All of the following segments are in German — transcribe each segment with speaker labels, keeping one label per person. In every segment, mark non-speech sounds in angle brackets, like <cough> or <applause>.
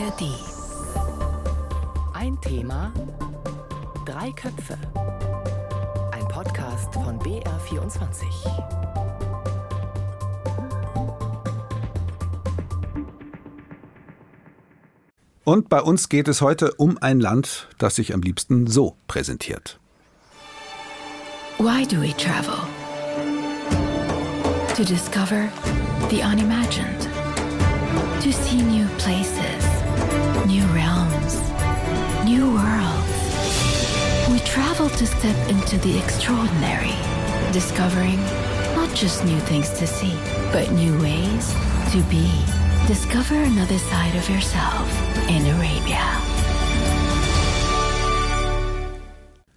Speaker 1: ARD. Ein Thema, drei Köpfe. Ein Podcast von BR24.
Speaker 2: Und bei uns geht es heute um ein Land, das sich am liebsten so präsentiert.
Speaker 3: Why do we travel? To discover the unimagined. To see new places, new realms, new worlds. We travel to step into the extraordinary, discovering not just new things to see, but new ways to be. Discover another side of yourself in Arabia.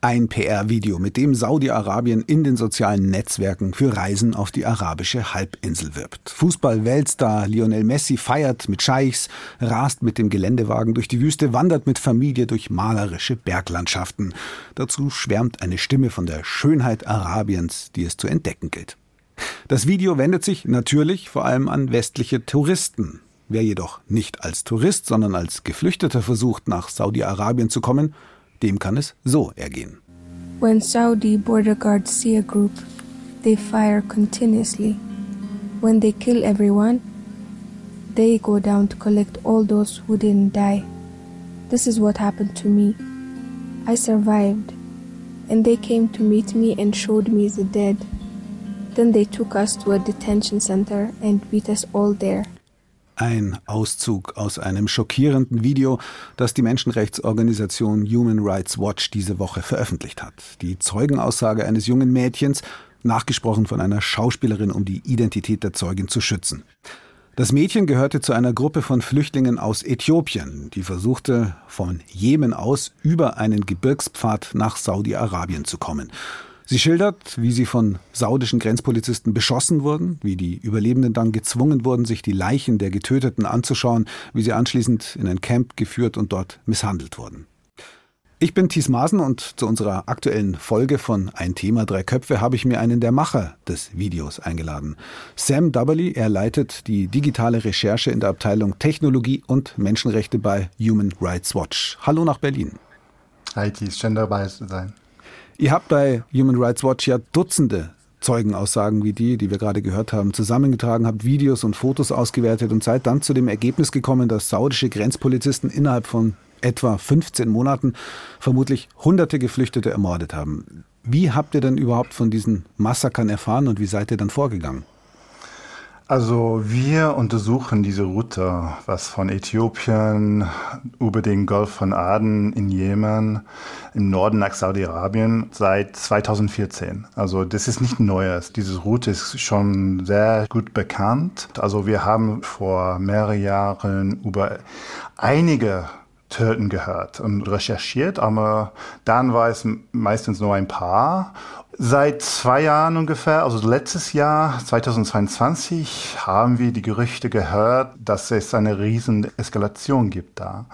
Speaker 2: Ein PR-Video, mit dem Saudi-Arabien in den sozialen Netzwerken für Reisen auf die arabische Halbinsel wirbt. Fußball-Weltstar Lionel Messi feiert mit Scheichs, rast mit dem Geländewagen durch die Wüste, wandert mit Familie durch malerische Berglandschaften. Dazu schwärmt eine Stimme von der Schönheit Arabiens, die es zu entdecken gilt. Das Video wendet sich natürlich vor allem an westliche Touristen. Wer jedoch nicht als Tourist, sondern als Geflüchteter versucht, nach Saudi-Arabien zu kommen, dem kann es so ergehen.
Speaker 4: When Saudi border guards see a group, they fire continuously. When they kill everyone, they go down to collect all those who didn't die. This is what happened to me. I survived, and they came to meet me and showed me the dead. Then they took us to a detention center and beat us all there.
Speaker 2: Ein Auszug aus einem schockierenden Video, das die Menschenrechtsorganisation Human Rights Watch diese Woche veröffentlicht hat. Die Zeugenaussage eines jungen Mädchens, nachgesprochen von einer Schauspielerin, um die Identität der Zeugin zu schützen. Das Mädchen gehörte zu einer Gruppe von Flüchtlingen aus Äthiopien, die versuchte, von Jemen aus über einen Gebirgspfad nach Saudi-Arabien zu kommen. Sie schildert, wie sie von saudischen Grenzpolizisten beschossen wurden, wie die Überlebenden dann gezwungen wurden, sich die Leichen der Getöteten anzuschauen, wie sie anschließend in ein Camp geführt und dort misshandelt wurden. Ich bin Thies Maaßen und zu unserer aktuellen Folge von Ein Thema, drei Köpfe habe ich mir einen der Macher des Videos eingeladen. Sam Dubberly, er leitet die digitale Recherche in der Abteilung Technologie und Menschenrechte bei Human Rights Watch. Hallo nach Berlin.
Speaker 5: Hi Thies, schön dabei zu sein.
Speaker 2: Ihr habt bei Human Rights Watch ja Dutzende Zeugenaussagen wie die, die wir gerade gehört haben, zusammengetragen, habt Videos und Fotos ausgewertet und seid dann zu dem Ergebnis gekommen, dass saudische Grenzpolizisten innerhalb von etwa 15 Monaten vermutlich hunderte Geflüchtete ermordet haben. Wie habt ihr denn überhaupt von diesen Massakern erfahren und wie seid ihr dann vorgegangen?
Speaker 5: Also wir untersuchen diese Route, was von Äthiopien über den Golf von Aden in Jemen im Norden nach Saudi-Arabien seit 2014. Also das ist nicht Neues. Diese Route ist schon sehr gut bekannt. Also wir haben vor mehreren Jahren über einige Töten gehört und recherchiert, aber dann war es meistens nur ein paar. Seit zwei Jahren ungefähr, also letztes Jahr, 2022, haben wir die Gerüchte gehört, dass es eine riesen Eskalation gibt da.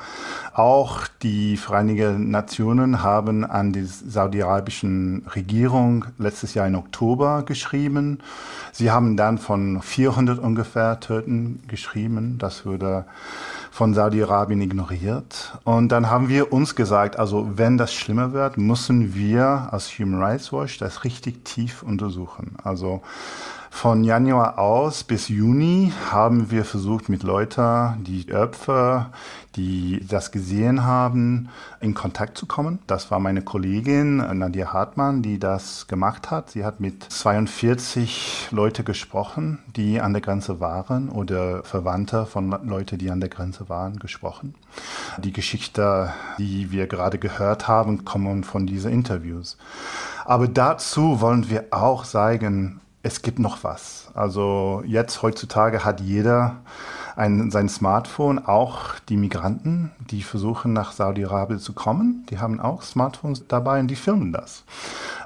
Speaker 5: Auch die Vereinigten Nationen haben an die saudi-arabischen Regierung letztes Jahr im Oktober geschrieben. Sie haben dann von 400 ungefähr Töten geschrieben. Das würde von Saudi-Arabien ignoriert. Und dann haben wir uns gesagt, also wenn das schlimmer wird, müssen wir als Human Rights Watch das richtig tief untersuchen. Also von Januar aus bis Juni haben wir versucht, mit Leuten, die Opfer, die das gesehen haben, in Kontakt zu kommen. Das war meine Kollegin Nadia Hartmann, die das gemacht hat. Sie hat mit 42 Leute gesprochen, die an der Grenze waren oder Verwandte von Leuten, die an der Grenze waren, gesprochen. Die Geschichte, die wir gerade gehört haben, kommen von diesen Interviews. Aber dazu wollen wir auch sagen, es gibt noch was. Also jetzt heutzutage hat jeder ein, sein Smartphone, auch die Migranten, die versuchen nach Saudi-Arabien zu kommen, die haben auch Smartphones dabei und die filmen das.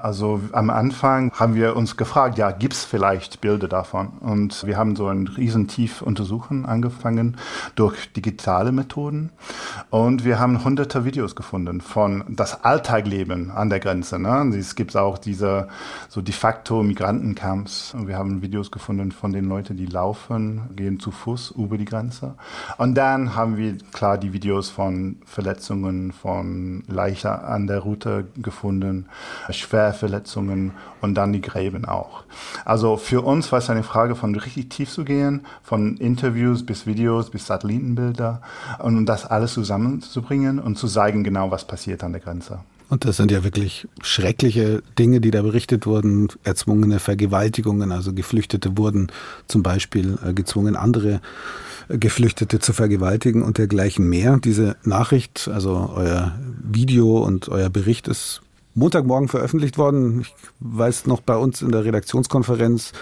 Speaker 5: Also am Anfang haben wir uns gefragt, ja, gibt es vielleicht Bilder davon? Und wir haben so ein riesentief Untersuchen angefangen durch digitale Methoden. Und wir haben hunderte Videos gefunden von das Alltagleben an der Grenze. Ne? Es gibt auch diese so de facto Migrantencamps. Wir haben Videos gefunden von den Leuten, die laufen, gehen zu Fuß über die die Grenze. Und dann haben wir klar die Videos von Verletzungen, von Leichen an der Route gefunden, Schwerverletzungen und dann die Gräben auch. Also für uns war es eine Frage von richtig tief zu gehen, von Interviews bis Videos bis Satellitenbilder und das alles zusammenzubringen und zu zeigen genau, was passiert an der Grenze.
Speaker 2: Und das sind ja wirklich schreckliche Dinge, die da berichtet wurden. Erzwungene Vergewaltigungen, also Geflüchtete wurden zum Beispiel äh, gezwungen, andere Geflüchtete zu vergewaltigen und dergleichen mehr. Diese Nachricht, also euer Video und euer Bericht ist Montagmorgen veröffentlicht worden. Ich weiß noch bei uns in der Redaktionskonferenz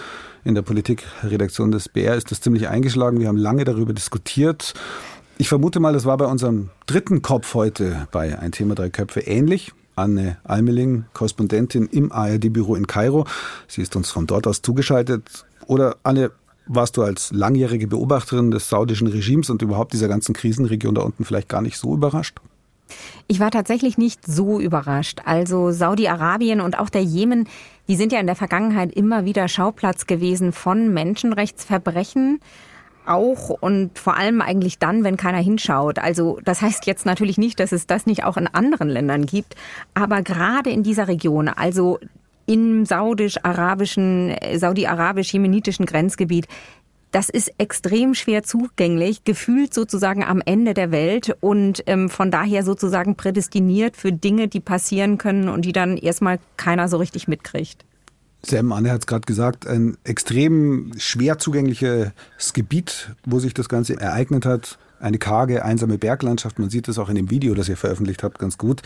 Speaker 2: in der Politikredaktion des BR ist das ziemlich eingeschlagen. Wir haben lange darüber diskutiert. Ich vermute mal, das war bei unserem dritten Kopf heute bei Ein Thema Drei Köpfe ähnlich. Anne Almeling, Korrespondentin im ARD-Büro in Kairo. Sie ist uns von dort aus zugeschaltet. Oder Anne, warst du als langjährige Beobachterin des saudischen Regimes und überhaupt dieser ganzen Krisenregion da unten vielleicht gar nicht so überrascht?
Speaker 6: Ich war tatsächlich nicht so überrascht. Also Saudi-Arabien und auch der Jemen, die sind ja in der Vergangenheit immer wieder Schauplatz gewesen von Menschenrechtsverbrechen auch und vor allem eigentlich dann, wenn keiner hinschaut. Also das heißt jetzt natürlich nicht, dass es das nicht auch in anderen Ländern gibt, aber gerade in dieser Region, also im saudisch-arabischen, saudi-arabisch-jemenitischen Grenzgebiet, das ist extrem schwer zugänglich, gefühlt sozusagen am Ende der Welt und ähm, von daher sozusagen prädestiniert für Dinge, die passieren können und die dann erstmal keiner so richtig mitkriegt.
Speaker 2: Sam Anne hat es gerade gesagt, ein extrem schwer zugängliches Gebiet, wo sich das Ganze ereignet hat eine karge, einsame Berglandschaft. Man sieht es auch in dem Video, das ihr veröffentlicht habt, ganz gut.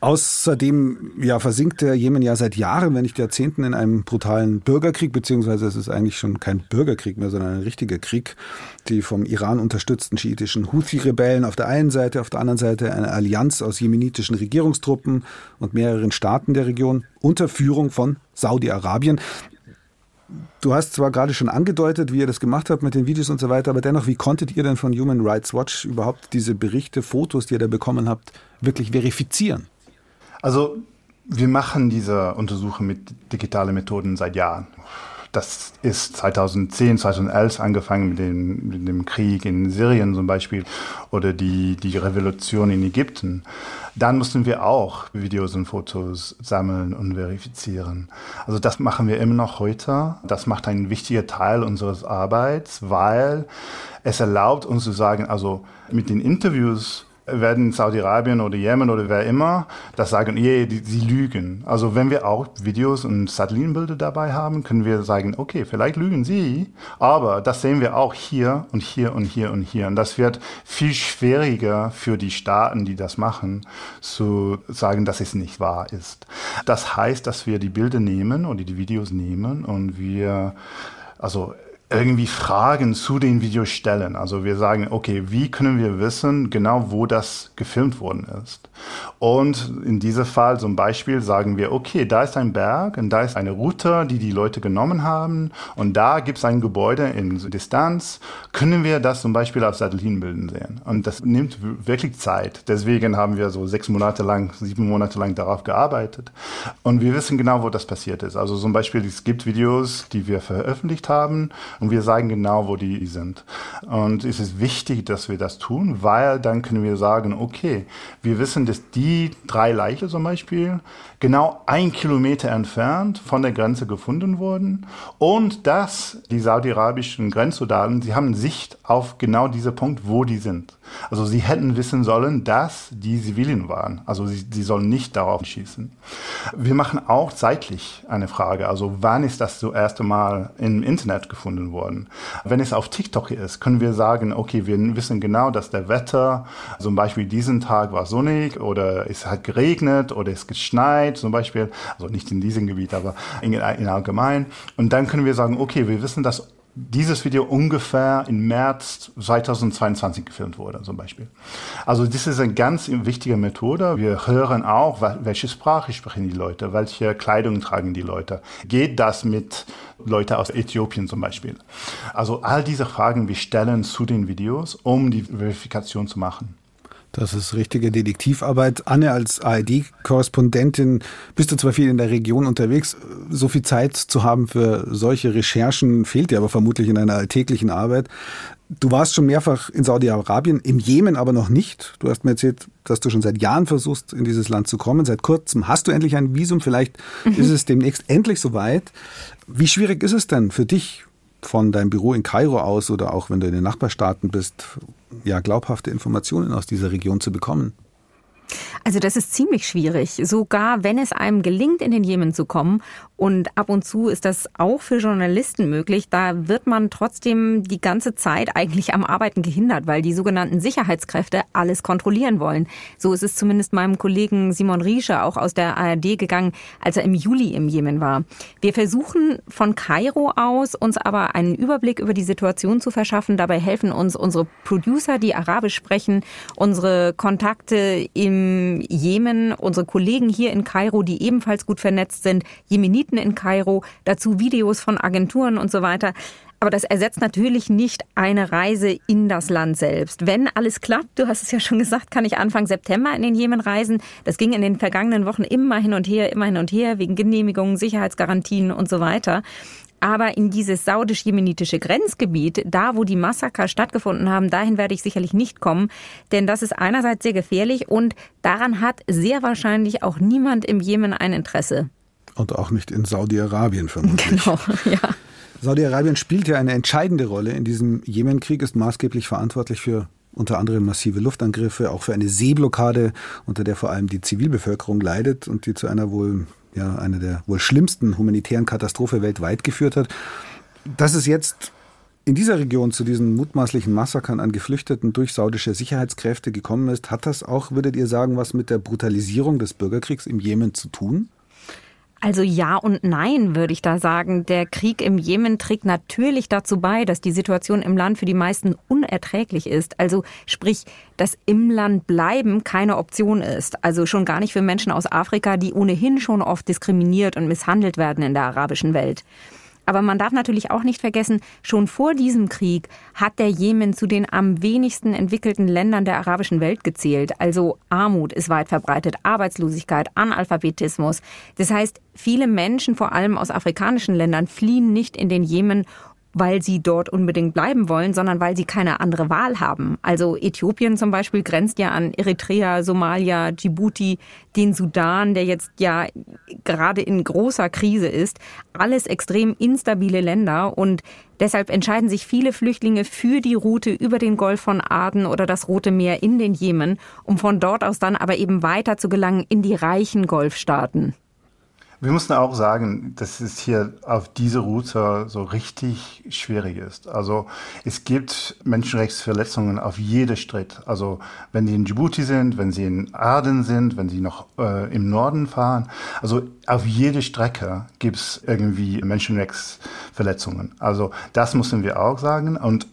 Speaker 2: Außerdem ja, versinkt der Jemen ja seit Jahren, wenn nicht Jahrzehnten, in einem brutalen Bürgerkrieg, beziehungsweise es ist eigentlich schon kein Bürgerkrieg mehr, sondern ein richtiger Krieg. Die vom Iran unterstützten schiitischen Houthi-Rebellen auf der einen Seite, auf der anderen Seite eine Allianz aus jemenitischen Regierungstruppen und mehreren Staaten der Region unter Führung von Saudi-Arabien. Du hast zwar gerade schon angedeutet, wie ihr das gemacht habt mit den Videos und so weiter, aber dennoch, wie konntet ihr denn von Human Rights Watch überhaupt diese Berichte, Fotos, die ihr da bekommen habt, wirklich verifizieren?
Speaker 5: Also wir machen diese Untersuchung mit digitalen Methoden seit Jahren. Das ist 2010, 2011 angefangen mit dem, mit dem Krieg in Syrien zum Beispiel oder die, die Revolution in Ägypten. Dann mussten wir auch Videos und Fotos sammeln und verifizieren. Also das machen wir immer noch heute. Das macht einen wichtigen Teil unseres Arbeits, weil es erlaubt uns zu sagen, also mit den Interviews werden Saudi-Arabien oder Jemen oder wer immer das sagen, yeah, sie lügen. Also wenn wir auch Videos und Satellitenbilder dabei haben, können wir sagen, okay, vielleicht lügen sie, aber das sehen wir auch hier und hier und hier und hier. Und das wird viel schwieriger für die Staaten, die das machen, zu sagen, dass es nicht wahr ist. Das heißt, dass wir die Bilder nehmen oder die Videos nehmen und wir also irgendwie Fragen zu den Videos stellen. Also wir sagen, okay, wie können wir wissen genau, wo das gefilmt worden ist? Und in diesem Fall zum Beispiel sagen wir, okay, da ist ein Berg und da ist eine Route, die die Leute genommen haben und da gibt es ein Gebäude in Distanz. Können wir das zum Beispiel auf Satellitenbildern sehen? Und das nimmt wirklich Zeit. Deswegen haben wir so sechs Monate lang, sieben Monate lang darauf gearbeitet. Und wir wissen genau, wo das passiert ist. Also zum Beispiel, es gibt Videos, die wir veröffentlicht haben und wir sagen genau, wo die sind. Und es ist wichtig, dass wir das tun, weil dann können wir sagen, okay, wir wissen, dass die drei Leichen zum Beispiel genau ein Kilometer entfernt von der Grenze gefunden wurden und dass die saudi-arabischen Grenzsoldaten, sie haben Sicht auf genau diesen Punkt, wo die sind. Also sie hätten wissen sollen, dass die Zivilien waren. Also sie, sie sollen nicht darauf schießen. Wir machen auch zeitlich eine Frage. Also wann ist das so erste Mal im Internet gefunden worden? Wenn es auf TikTok ist, können wir sagen, okay, wir wissen genau, dass der Wetter, zum Beispiel diesen Tag war sonnig oder es hat geregnet oder es geschneit zum Beispiel. Also nicht in diesem Gebiet, aber in, in allgemein. Und dann können wir sagen, okay, wir wissen, dass dieses Video ungefähr im März 2022 gefilmt wurde, zum Beispiel. Also das ist eine ganz wichtige Methode. Wir hören auch, welche Sprache sprechen die Leute, welche Kleidung tragen die Leute. Geht das mit Leuten aus Äthiopien zum Beispiel? Also all diese Fragen, wir stellen zu den Videos, um die Verifikation zu machen.
Speaker 2: Das ist richtige Detektivarbeit. Anne, als ARD-Korrespondentin bist du zwar viel in der Region unterwegs, so viel Zeit zu haben für solche Recherchen fehlt dir aber vermutlich in deiner alltäglichen Arbeit. Du warst schon mehrfach in Saudi-Arabien, im Jemen aber noch nicht. Du hast mir erzählt, dass du schon seit Jahren versuchst, in dieses Land zu kommen. Seit kurzem hast du endlich ein Visum. Vielleicht mhm. ist es demnächst endlich soweit. Wie schwierig ist es denn für dich, von deinem Büro in Kairo aus oder auch wenn du in den Nachbarstaaten bist, ja, glaubhafte Informationen aus dieser Region zu bekommen?
Speaker 6: Also das ist ziemlich schwierig, sogar wenn es einem gelingt, in den Jemen zu kommen. Und ab und zu ist das auch für Journalisten möglich. Da wird man trotzdem die ganze Zeit eigentlich am Arbeiten gehindert, weil die sogenannten Sicherheitskräfte alles kontrollieren wollen. So ist es zumindest meinem Kollegen Simon Riesche auch aus der ARD gegangen, als er im Juli im Jemen war. Wir versuchen von Kairo aus uns aber einen Überblick über die Situation zu verschaffen. Dabei helfen uns unsere Producer, die Arabisch sprechen, unsere Kontakte im Jemen, unsere Kollegen hier in Kairo, die ebenfalls gut vernetzt sind, Jemeniten in Kairo, dazu Videos von Agenturen und so weiter. Aber das ersetzt natürlich nicht eine Reise in das Land selbst. Wenn alles klappt, du hast es ja schon gesagt, kann ich Anfang September in den Jemen reisen. Das ging in den vergangenen Wochen immer hin und her, immer hin und her, wegen Genehmigungen, Sicherheitsgarantien und so weiter. Aber in dieses saudisch-jemenitische Grenzgebiet, da wo die Massaker stattgefunden haben, dahin werde ich sicherlich nicht kommen, denn das ist einerseits sehr gefährlich und daran hat sehr wahrscheinlich auch niemand im Jemen ein Interesse.
Speaker 2: Und auch nicht in Saudi-Arabien vermutlich.
Speaker 6: Genau, <laughs> ja.
Speaker 2: Saudi-Arabien spielt ja eine entscheidende Rolle in diesem Jemenkrieg, ist maßgeblich verantwortlich für unter anderem massive Luftangriffe, auch für eine Seeblockade, unter der vor allem die Zivilbevölkerung leidet und die zu einer wohl ja eine der wohl schlimmsten humanitären Katastrophe weltweit geführt hat. Dass es jetzt in dieser Region zu diesen mutmaßlichen Massakern an Geflüchteten durch saudische Sicherheitskräfte gekommen ist, hat das auch, würdet ihr sagen, was mit der Brutalisierung des Bürgerkriegs im Jemen zu tun?
Speaker 6: Also ja und nein, würde ich da sagen. Der Krieg im Jemen trägt natürlich dazu bei, dass die Situation im Land für die meisten unerträglich ist. Also sprich, dass im Land bleiben keine Option ist. Also schon gar nicht für Menschen aus Afrika, die ohnehin schon oft diskriminiert und misshandelt werden in der arabischen Welt. Aber man darf natürlich auch nicht vergessen, schon vor diesem Krieg hat der Jemen zu den am wenigsten entwickelten Ländern der arabischen Welt gezählt. Also Armut ist weit verbreitet, Arbeitslosigkeit, Analphabetismus. Das heißt, viele Menschen, vor allem aus afrikanischen Ländern, fliehen nicht in den Jemen, weil sie dort unbedingt bleiben wollen, sondern weil sie keine andere Wahl haben. Also Äthiopien zum Beispiel grenzt ja an Eritrea, Somalia, Djibouti, den Sudan, der jetzt ja gerade in großer Krise ist. Alles extrem instabile Länder und deshalb entscheiden sich viele Flüchtlinge für die Route über den Golf von Aden oder das Rote Meer in den Jemen, um von dort aus dann aber eben weiter zu gelangen in die reichen Golfstaaten.
Speaker 5: Wir mussten auch sagen, dass es hier auf diese Route so richtig schwierig ist. Also es gibt Menschenrechtsverletzungen auf jede Schritt. Also wenn die in Djibouti sind, wenn sie in Aden sind, wenn sie noch äh, im Norden fahren. Also auf jede Strecke gibt es irgendwie Menschenrechtsverletzungen. Also das müssen wir auch sagen. Und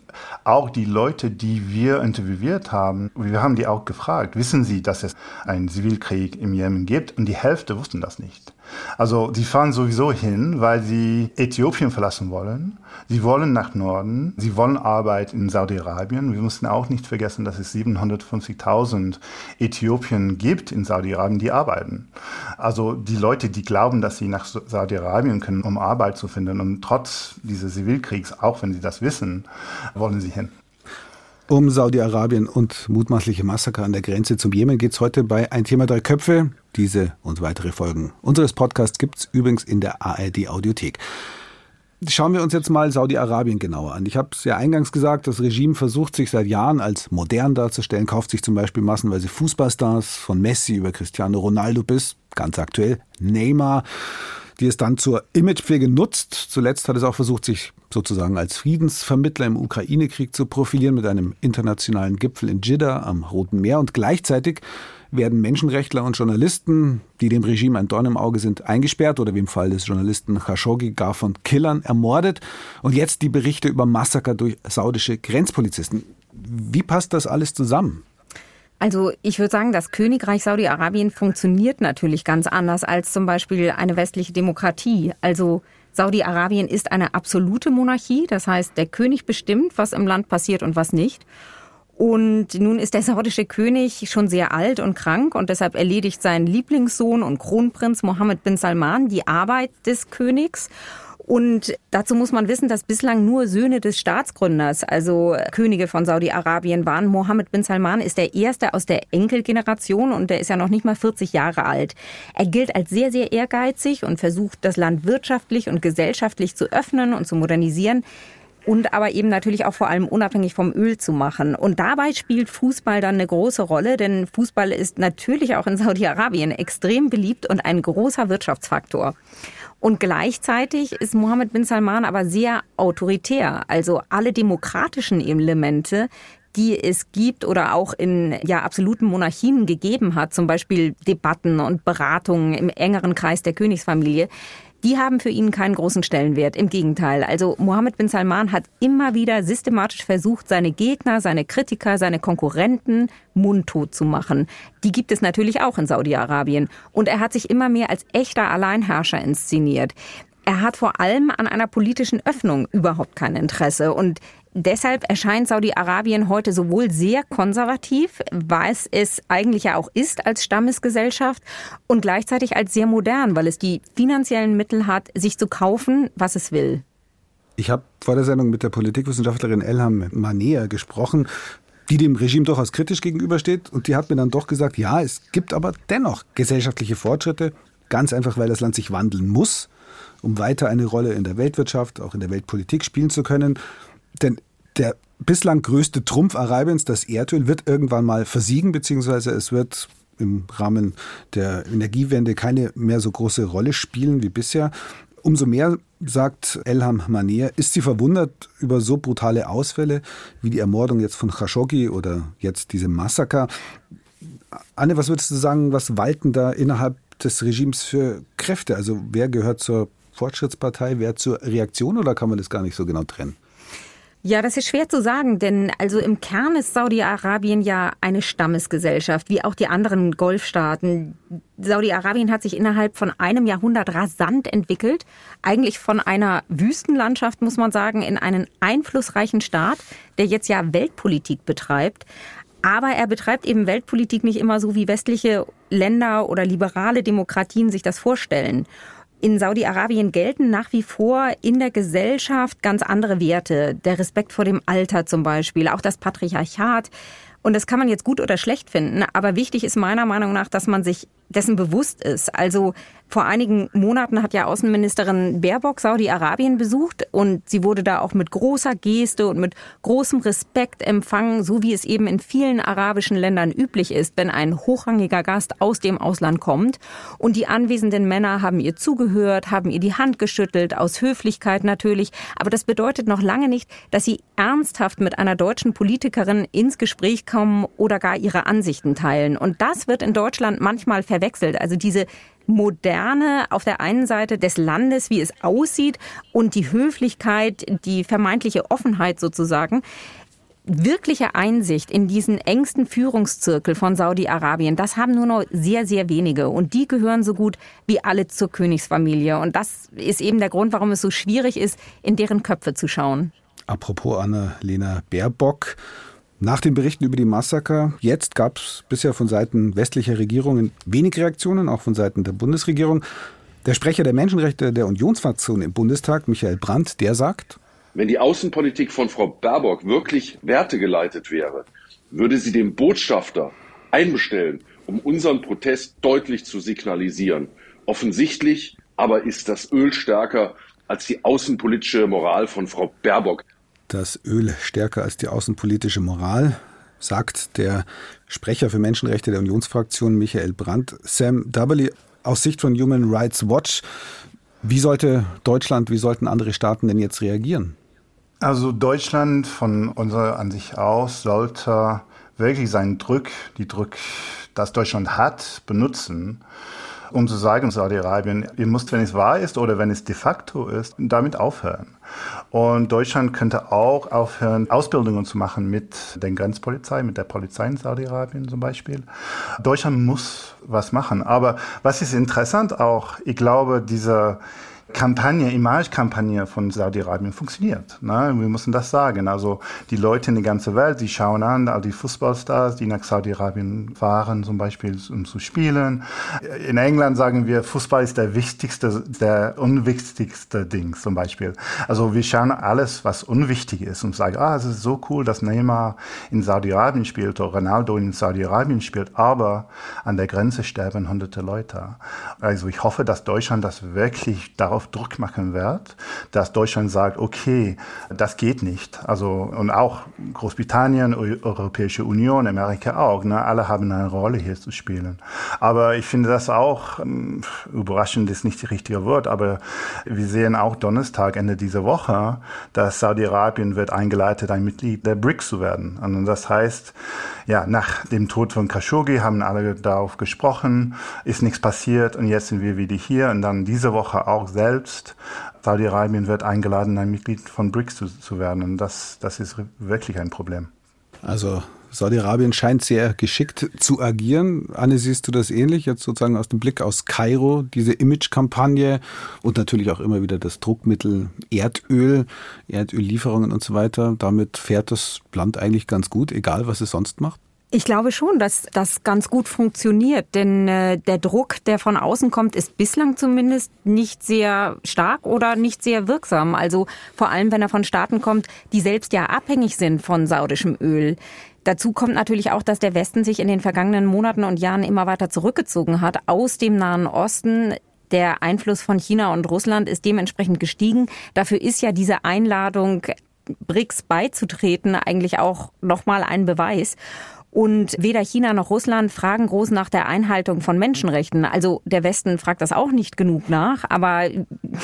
Speaker 5: auch die Leute, die wir interviewt haben, wir haben die auch gefragt, wissen sie, dass es einen Zivilkrieg im Jemen gibt? Und die Hälfte wussten das nicht. Also die fahren sowieso hin, weil sie Äthiopien verlassen wollen. Sie wollen nach Norden. Sie wollen Arbeit in Saudi-Arabien. Wir müssen auch nicht vergessen, dass es 750.000 Äthiopien gibt in Saudi-Arabien, die arbeiten. Also die Leute, die glauben, dass sie nach Saudi-Arabien können, um Arbeit zu finden. Und trotz dieses Zivilkriegs, auch wenn sie das wissen, wollen sie hin.
Speaker 2: Um Saudi-Arabien und mutmaßliche Massaker an der Grenze zum Jemen geht es heute bei Ein Thema Drei Köpfe. Diese und weitere Folgen unseres Podcasts gibt es übrigens in der ARD Audiothek. Schauen wir uns jetzt mal Saudi-Arabien genauer an. Ich habe es ja eingangs gesagt, das Regime versucht sich seit Jahren als modern darzustellen, kauft sich zum Beispiel massenweise Fußballstars von Messi über Cristiano Ronaldo bis, ganz aktuell, Neymar die es dann zur Imagepflege nutzt. Zuletzt hat es auch versucht, sich sozusagen als Friedensvermittler im Ukraine-Krieg zu profilieren mit einem internationalen Gipfel in Jeddah am Roten Meer. Und gleichzeitig werden Menschenrechtler und Journalisten, die dem Regime ein Dorn im Auge sind, eingesperrt oder wie im Fall des Journalisten Khashoggi gar von Killern ermordet. Und jetzt die Berichte über Massaker durch saudische Grenzpolizisten. Wie passt das alles zusammen?
Speaker 6: Also ich würde sagen, das Königreich Saudi-Arabien funktioniert natürlich ganz anders als zum Beispiel eine westliche Demokratie. Also Saudi-Arabien ist eine absolute Monarchie, das heißt, der König bestimmt, was im Land passiert und was nicht. Und nun ist der saudische König schon sehr alt und krank und deshalb erledigt sein Lieblingssohn und Kronprinz Mohammed bin Salman die Arbeit des Königs. Und dazu muss man wissen, dass bislang nur Söhne des Staatsgründers, also Könige von Saudi-Arabien waren. Mohammed bin Salman ist der erste aus der Enkelgeneration und der ist ja noch nicht mal 40 Jahre alt. Er gilt als sehr, sehr ehrgeizig und versucht, das Land wirtschaftlich und gesellschaftlich zu öffnen und zu modernisieren und aber eben natürlich auch vor allem unabhängig vom Öl zu machen. Und dabei spielt Fußball dann eine große Rolle, denn Fußball ist natürlich auch in Saudi-Arabien extrem beliebt und ein großer Wirtschaftsfaktor. Und gleichzeitig ist Mohammed bin Salman aber sehr autoritär. Also alle demokratischen Elemente, die es gibt oder auch in ja, absoluten Monarchien gegeben hat, zum Beispiel Debatten und Beratungen im engeren Kreis der Königsfamilie, die haben für ihn keinen großen Stellenwert. Im Gegenteil. Also Mohammed bin Salman hat immer wieder systematisch versucht, seine Gegner, seine Kritiker, seine Konkurrenten mundtot zu machen. Die gibt es natürlich auch in Saudi-Arabien. Und er hat sich immer mehr als echter Alleinherrscher inszeniert. Er hat vor allem an einer politischen Öffnung überhaupt kein Interesse. Und Deshalb erscheint Saudi-Arabien heute sowohl sehr konservativ, was es eigentlich ja auch ist als Stammesgesellschaft, und gleichzeitig als sehr modern, weil es die finanziellen Mittel hat, sich zu kaufen, was es will.
Speaker 2: Ich habe vor der Sendung mit der Politikwissenschaftlerin Elham Manea gesprochen, die dem Regime durchaus kritisch gegenübersteht. Und die hat mir dann doch gesagt, ja, es gibt aber dennoch gesellschaftliche Fortschritte, ganz einfach, weil das Land sich wandeln muss, um weiter eine Rolle in der Weltwirtschaft, auch in der Weltpolitik spielen zu können. Denn der bislang größte Trumpf Arabiens, das Erdöl, wird irgendwann mal versiegen, beziehungsweise es wird im Rahmen der Energiewende keine mehr so große Rolle spielen wie bisher. Umso mehr, sagt Elham Maner, ist sie verwundert über so brutale Ausfälle wie die Ermordung jetzt von Khashoggi oder jetzt diese Massaker. Anne, was würdest du sagen, was walten da innerhalb des Regimes für Kräfte? Also wer gehört zur Fortschrittspartei, wer zur Reaktion oder kann man das gar nicht so genau trennen?
Speaker 6: Ja, das ist schwer zu sagen, denn also im Kern ist Saudi-Arabien ja eine Stammesgesellschaft, wie auch die anderen Golfstaaten. Saudi-Arabien hat sich innerhalb von einem Jahrhundert rasant entwickelt, eigentlich von einer Wüstenlandschaft, muss man sagen, in einen einflussreichen Staat, der jetzt ja Weltpolitik betreibt. Aber er betreibt eben Weltpolitik nicht immer so, wie westliche Länder oder liberale Demokratien sich das vorstellen. In Saudi-Arabien gelten nach wie vor in der Gesellschaft ganz andere Werte. Der Respekt vor dem Alter zum Beispiel, auch das Patriarchat. Und das kann man jetzt gut oder schlecht finden. Aber wichtig ist meiner Meinung nach, dass man sich dessen bewusst ist. Also vor einigen Monaten hat ja Außenministerin Baerbock Saudi-Arabien besucht und sie wurde da auch mit großer Geste und mit großem Respekt empfangen, so wie es eben in vielen arabischen Ländern üblich ist, wenn ein hochrangiger Gast aus dem Ausland kommt. Und die anwesenden Männer haben ihr zugehört, haben ihr die Hand geschüttelt, aus Höflichkeit natürlich. Aber das bedeutet noch lange nicht, dass sie ernsthaft mit einer deutschen Politikerin ins Gespräch kommen oder gar ihre Ansichten teilen. Und das wird in Deutschland manchmal verwechselt. Also diese Moderne auf der einen Seite des Landes, wie es aussieht, und die Höflichkeit, die vermeintliche Offenheit sozusagen. Wirkliche Einsicht in diesen engsten Führungszirkel von Saudi-Arabien, das haben nur noch sehr, sehr wenige. Und die gehören so gut wie alle zur Königsfamilie. Und das ist eben der Grund, warum es so schwierig ist, in deren Köpfe zu schauen.
Speaker 2: Apropos Anna-Lena Baerbock. Nach den Berichten über die Massaker, jetzt gab es bisher von Seiten westlicher Regierungen wenig Reaktionen, auch von Seiten der Bundesregierung. Der Sprecher der Menschenrechte der Unionsfraktion im Bundestag, Michael Brandt, der sagt,
Speaker 7: wenn die Außenpolitik von Frau Baerbock wirklich wertegeleitet wäre, würde sie den Botschafter einbestellen, um unseren Protest deutlich zu signalisieren. Offensichtlich aber ist das Öl stärker als die außenpolitische Moral von Frau Baerbock
Speaker 2: das Öl stärker als die außenpolitische Moral, sagt der Sprecher für Menschenrechte der Unionsfraktion Michael Brandt. Sam Dubberly, aus Sicht von Human Rights Watch, wie sollte Deutschland, wie sollten andere Staaten denn jetzt reagieren?
Speaker 5: Also Deutschland von unserer Ansicht aus sollte wirklich seinen Druck, die Druck, das Deutschland hat, benutzen, um zu sagen, Saudi-Arabien, ihr müsst, wenn es wahr ist oder wenn es de facto ist, damit aufhören. Und Deutschland könnte auch aufhören, Ausbildungen zu machen mit der Grenzpolizei, mit der Polizei in Saudi-Arabien zum Beispiel. Deutschland muss was machen. Aber was ist interessant auch, ich glaube, dieser Kampagne, Imagekampagne von Saudi-Arabien funktioniert. Ne? Wir müssen das sagen. Also die Leute in der ganzen Welt, die schauen an, all die Fußballstars, die nach Saudi-Arabien fahren, zum Beispiel um zu spielen. In England sagen wir, Fußball ist der wichtigste, der unwichtigste Ding zum Beispiel. Also wir schauen alles, was unwichtig ist und sagen, ah, es ist so cool, dass Neymar in Saudi-Arabien spielt oder Ronaldo in Saudi-Arabien spielt, aber an der Grenze sterben hunderte Leute. Also ich hoffe, dass Deutschland das wirklich darauf Druck machen wird, dass Deutschland sagt, okay, das geht nicht. Also und auch Großbritannien, Europäische Union, Amerika auch. Ne? Alle haben eine Rolle hier zu spielen. Aber ich finde das auch ähm, überraschend ist nicht das richtige Wort, aber wir sehen auch Donnerstag Ende dieser Woche, dass Saudi-Arabien wird eingeleitet, ein Mitglied der BRICS zu werden. Und das heißt, ja, nach dem Tod von Khashoggi haben alle darauf gesprochen, ist nichts passiert und jetzt sind wir wieder hier und dann diese Woche auch selbst. Saudi-Arabien wird eingeladen, ein Mitglied von BRICS zu, zu werden und das, das ist wirklich ein Problem.
Speaker 2: Also Saudi-Arabien scheint sehr geschickt zu agieren. Anne, siehst du das ähnlich? Jetzt sozusagen aus dem Blick aus Kairo, diese Image-Kampagne und natürlich auch immer wieder das Druckmittel Erdöl, Erdöllieferungen und so weiter. Damit fährt das Land eigentlich ganz gut, egal was es sonst macht?
Speaker 6: Ich glaube schon, dass das ganz gut funktioniert, denn äh, der Druck, der von außen kommt, ist bislang zumindest nicht sehr stark oder nicht sehr wirksam. Also vor allem, wenn er von Staaten kommt, die selbst ja abhängig sind von saudischem Öl. Dazu kommt natürlich auch, dass der Westen sich in den vergangenen Monaten und Jahren immer weiter zurückgezogen hat aus dem Nahen Osten. Der Einfluss von China und Russland ist dementsprechend gestiegen. Dafür ist ja diese Einladung, BRICS beizutreten, eigentlich auch nochmal ein Beweis. Und weder China noch Russland fragen groß nach der Einhaltung von Menschenrechten. Also der Westen fragt das auch nicht genug nach, aber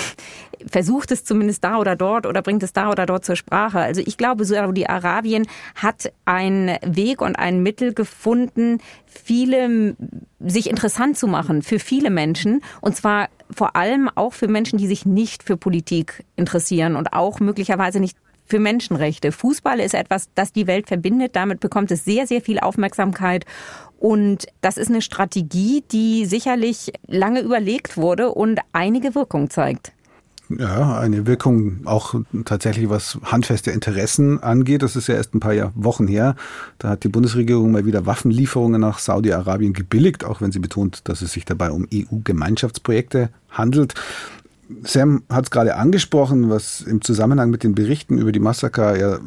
Speaker 6: <laughs> versucht es zumindest da oder dort oder bringt es da oder dort zur Sprache. Also ich glaube, Saudi-Arabien hat einen Weg und ein Mittel gefunden, viele sich interessant zu machen für viele Menschen und zwar vor allem auch für Menschen, die sich nicht für Politik interessieren und auch möglicherweise nicht für Menschenrechte. Fußball ist etwas, das die Welt verbindet. Damit bekommt es sehr, sehr viel Aufmerksamkeit. Und das ist eine Strategie, die sicherlich lange überlegt wurde und einige Wirkung zeigt.
Speaker 2: Ja, eine Wirkung auch tatsächlich, was handfeste Interessen angeht. Das ist ja erst ein paar Wochen her. Da hat die Bundesregierung mal wieder Waffenlieferungen nach Saudi-Arabien gebilligt, auch wenn sie betont, dass es sich dabei um EU-Gemeinschaftsprojekte handelt. Sam hat es gerade angesprochen, was im Zusammenhang mit den Berichten über die Massaker ja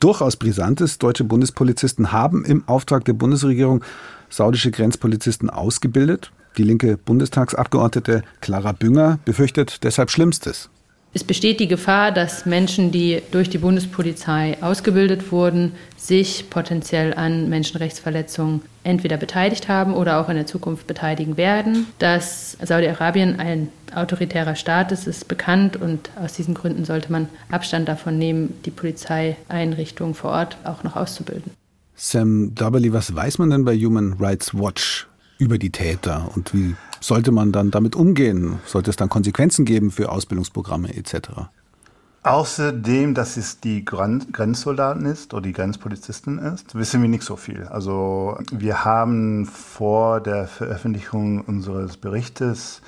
Speaker 2: durchaus brisant ist. Deutsche Bundespolizisten haben im Auftrag der Bundesregierung saudische Grenzpolizisten ausgebildet. Die linke Bundestagsabgeordnete Clara Bünger befürchtet deshalb Schlimmstes.
Speaker 8: Es besteht die Gefahr, dass Menschen, die durch die Bundespolizei ausgebildet wurden, sich potenziell an Menschenrechtsverletzungen entweder beteiligt haben oder auch in der Zukunft beteiligen werden. Dass Saudi-Arabien ein autoritärer Staat ist, ist bekannt und aus diesen Gründen sollte man Abstand davon nehmen, die Polizeieinrichtungen vor Ort auch noch auszubilden.
Speaker 2: Sam Dubberly, was weiß man denn bei Human Rights Watch über die Täter und wie sollte man dann damit umgehen? Sollte es dann Konsequenzen geben für Ausbildungsprogramme etc.?
Speaker 5: Außerdem, dass es die Grenzsoldaten ist oder die Grenzpolizisten ist, wissen wir nicht so viel. Also wir haben vor der Veröffentlichung unseres Berichtes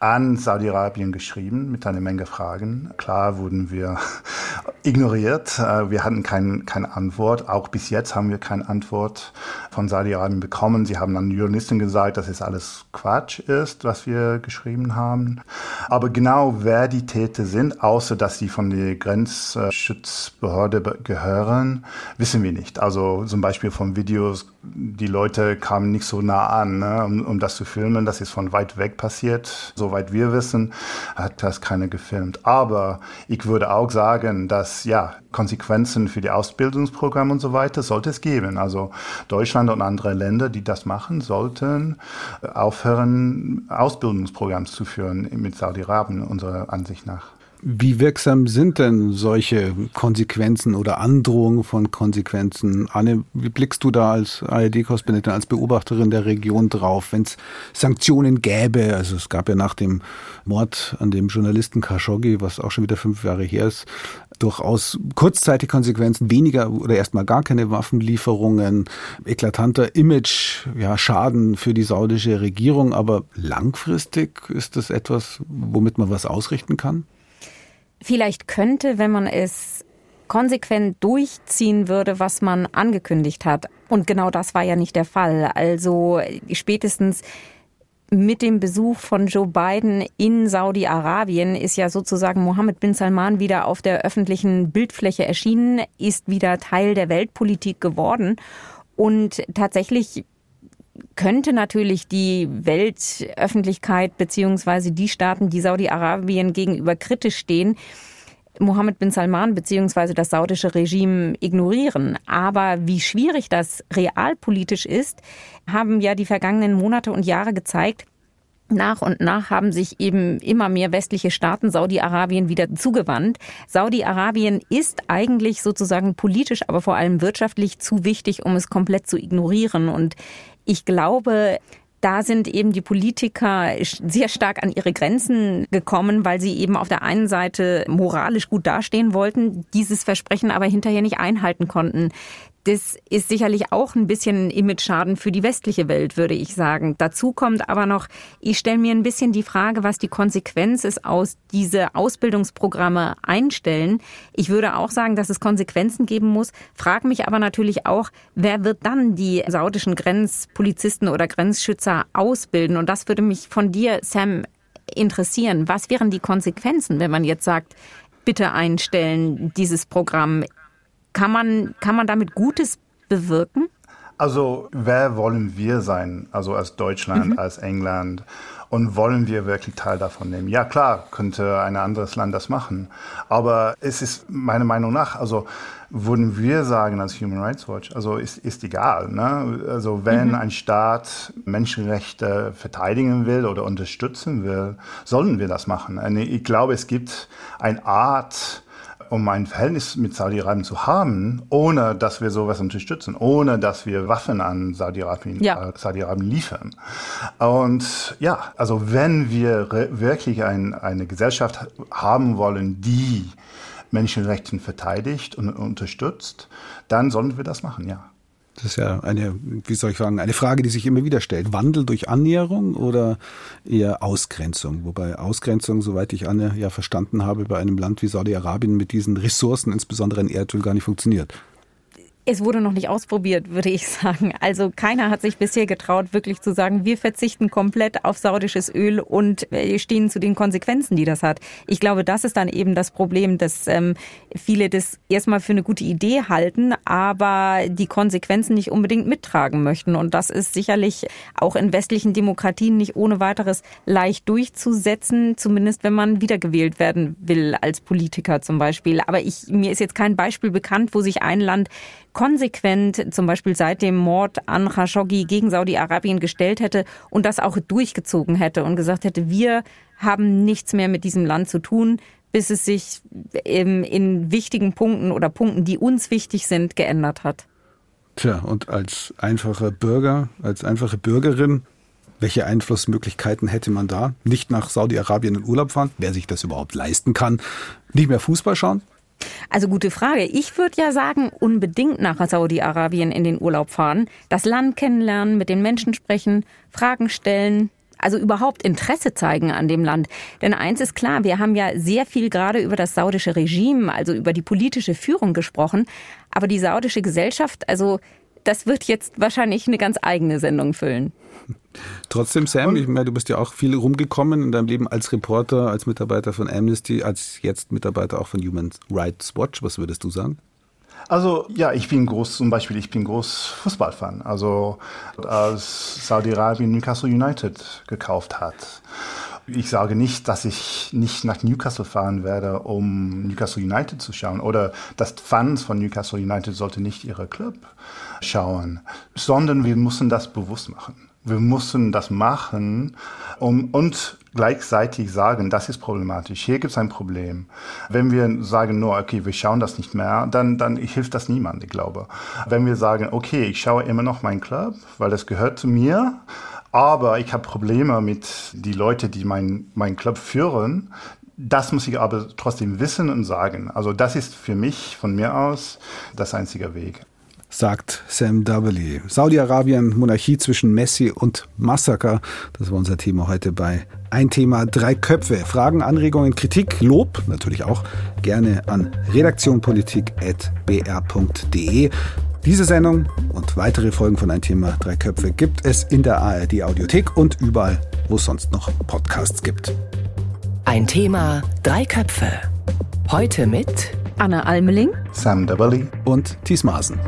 Speaker 5: an Saudi-Arabien geschrieben mit einer Menge Fragen. Klar wurden wir <laughs> ignoriert. Äh, wir hatten kein, keine Antwort. Auch bis jetzt haben wir keine Antwort von Saudi-Arabien bekommen. Sie haben an Journalisten gesagt, dass es alles Quatsch ist, was wir geschrieben haben. Aber genau wer die Täter sind, außer dass sie von der Grenzschutzbehörde gehören, wissen wir nicht. Also zum Beispiel von Videos, die Leute kamen nicht so nah an, ne, um, um das zu filmen. Das ist von weit weg passiert. So soweit wir wissen, hat das keiner gefilmt. Aber ich würde auch sagen, dass ja Konsequenzen für die Ausbildungsprogramme und so weiter sollte es geben. Also Deutschland und andere Länder, die das machen, sollten aufhören, Ausbildungsprogramme zu führen mit Saudi-Arabien, unserer Ansicht nach.
Speaker 2: Wie wirksam sind denn solche Konsequenzen oder Androhungen von Konsequenzen? Anne, wie blickst du da als ARD-Korrespondentin, als Beobachterin der Region drauf, wenn es Sanktionen gäbe? Also es gab ja nach dem Mord an dem Journalisten Khashoggi, was auch schon wieder fünf Jahre her ist, durchaus kurzzeitige Konsequenzen, weniger oder erstmal gar keine Waffenlieferungen, eklatanter Image, ja, Schaden für die saudische Regierung, aber langfristig ist das etwas, womit man was ausrichten kann?
Speaker 6: Vielleicht könnte, wenn man es konsequent durchziehen würde, was man angekündigt hat. Und genau das war ja nicht der Fall. Also spätestens mit dem Besuch von Joe Biden in Saudi-Arabien ist ja sozusagen Mohammed bin Salman wieder auf der öffentlichen Bildfläche erschienen, ist wieder Teil der Weltpolitik geworden. Und tatsächlich könnte natürlich die Weltöffentlichkeit beziehungsweise die Staaten, die Saudi-Arabien gegenüber kritisch stehen, Mohammed bin Salman beziehungsweise das saudische Regime ignorieren. Aber wie schwierig das realpolitisch ist, haben ja die vergangenen Monate und Jahre gezeigt. Nach und nach haben sich eben immer mehr westliche Staaten Saudi-Arabien wieder zugewandt. Saudi-Arabien ist eigentlich sozusagen politisch, aber vor allem wirtschaftlich zu wichtig, um es komplett zu ignorieren. Und ich glaube, da sind eben die Politiker sehr stark an ihre Grenzen gekommen, weil sie eben auf der einen Seite moralisch gut dastehen wollten, dieses Versprechen aber hinterher nicht einhalten konnten. Das ist sicherlich auch ein bisschen Image-Schaden für die westliche Welt, würde ich sagen. Dazu kommt aber noch, ich stelle mir ein bisschen die Frage, was die Konsequenz ist aus diese Ausbildungsprogramme einstellen. Ich würde auch sagen, dass es Konsequenzen geben muss, frage mich aber natürlich auch, wer wird dann die saudischen Grenzpolizisten oder Grenzschützer ausbilden? Und das würde mich von dir, Sam, interessieren. Was wären die Konsequenzen, wenn man jetzt sagt, bitte einstellen, dieses Programm kann man, kann man damit Gutes bewirken?
Speaker 5: Also wer wollen wir sein, also als Deutschland, mhm. als England? Und wollen wir wirklich Teil davon nehmen? Ja, klar, könnte ein anderes Land das machen. Aber es ist meiner Meinung nach, also würden wir sagen als Human Rights Watch, also ist, ist egal. Ne? Also wenn mhm. ein Staat Menschenrechte verteidigen will oder unterstützen will, sollen wir das machen. Ich glaube, es gibt eine Art, um ein Verhältnis mit Saudi-Arabien zu haben, ohne dass wir sowas unterstützen, ohne dass wir Waffen an Saudi-Arabien ja. äh, Saudi liefern. Und ja, also wenn wir wirklich ein, eine Gesellschaft haben wollen, die Menschenrechte verteidigt und unterstützt, dann sollen wir das machen, ja.
Speaker 2: Das ist ja eine, wie soll ich sagen, eine Frage, die sich immer wieder stellt. Wandel durch Annäherung oder eher Ausgrenzung? Wobei Ausgrenzung, soweit ich Anne ja verstanden habe, bei einem Land wie Saudi-Arabien mit diesen Ressourcen, insbesondere in Erdöl, gar nicht funktioniert.
Speaker 6: Es wurde noch nicht ausprobiert, würde ich <laughs> sagen. Also keiner hat sich bisher getraut, wirklich zu sagen, wir verzichten komplett auf saudisches Öl und stehen zu den Konsequenzen, die das hat. Ich glaube, das ist dann eben das Problem, dass ähm, viele das erstmal für eine gute Idee halten, aber die Konsequenzen nicht unbedingt mittragen möchten. Und das ist sicherlich auch in westlichen Demokratien nicht ohne weiteres leicht durchzusetzen, zumindest wenn man wiedergewählt werden will als Politiker zum Beispiel. Aber ich, mir ist jetzt kein Beispiel bekannt, wo sich ein Land konsequent zum Beispiel seit dem Mord an Khashoggi gegen Saudi-Arabien gestellt hätte und das auch durchgezogen hätte und gesagt hätte, wir haben nichts mehr mit diesem Land zu tun, bis es sich in, in wichtigen Punkten oder Punkten, die uns wichtig sind, geändert hat.
Speaker 2: Tja, und als einfacher Bürger, als einfache Bürgerin, welche Einflussmöglichkeiten hätte man da? Nicht nach Saudi-Arabien in Urlaub fahren, wer sich das überhaupt leisten kann. Nicht mehr Fußball schauen,
Speaker 6: also gute Frage. Ich würde ja sagen, unbedingt nach Saudi-Arabien in den Urlaub fahren, das Land kennenlernen, mit den Menschen sprechen, Fragen stellen, also überhaupt Interesse zeigen an dem Land. Denn eins ist klar, wir haben ja sehr viel gerade über das saudische Regime, also über die politische Führung gesprochen. Aber die saudische Gesellschaft, also das wird jetzt wahrscheinlich eine ganz eigene Sendung füllen.
Speaker 2: Trotzdem, Sam, ich meine, du bist ja auch viel rumgekommen in deinem Leben als Reporter, als Mitarbeiter von Amnesty, als jetzt Mitarbeiter auch von Human Rights Watch. Was würdest du sagen?
Speaker 5: Also ja, ich bin groß, zum Beispiel, ich bin groß Fußballfan. Also als Saudi-Arabien Newcastle United gekauft hat. Ich sage nicht, dass ich nicht nach Newcastle fahren werde, um Newcastle United zu schauen oder dass Fans von Newcastle United sollten nicht ihre Club schauen, sondern wir müssen das bewusst machen. Wir müssen das machen um, und gleichzeitig sagen, das ist problematisch, hier gibt es ein Problem. Wenn wir sagen nur, okay, wir schauen das nicht mehr, dann, dann hilft das niemand, ich glaube. Wenn wir sagen, okay, ich schaue immer noch meinen Club, weil das gehört zu mir, aber ich habe Probleme mit die Leute, die meinen mein Club führen, das muss ich aber trotzdem wissen und sagen. Also das ist für mich von mir aus das einzige Weg
Speaker 2: sagt Sam Dovely. Saudi-Arabien, Monarchie zwischen Messi und Massaker. Das war unser Thema heute bei Ein Thema, drei Köpfe. Fragen, Anregungen, Kritik, Lob natürlich auch gerne an redaktionpolitik.br.de. Diese Sendung und weitere Folgen von Ein Thema, drei Köpfe gibt es in der ARD Audiothek und überall, wo es sonst noch Podcasts gibt.
Speaker 1: Ein Thema, drei Köpfe. Heute mit
Speaker 6: Anna Almeling,
Speaker 5: Sam Dabali
Speaker 2: und Thies Maaßen.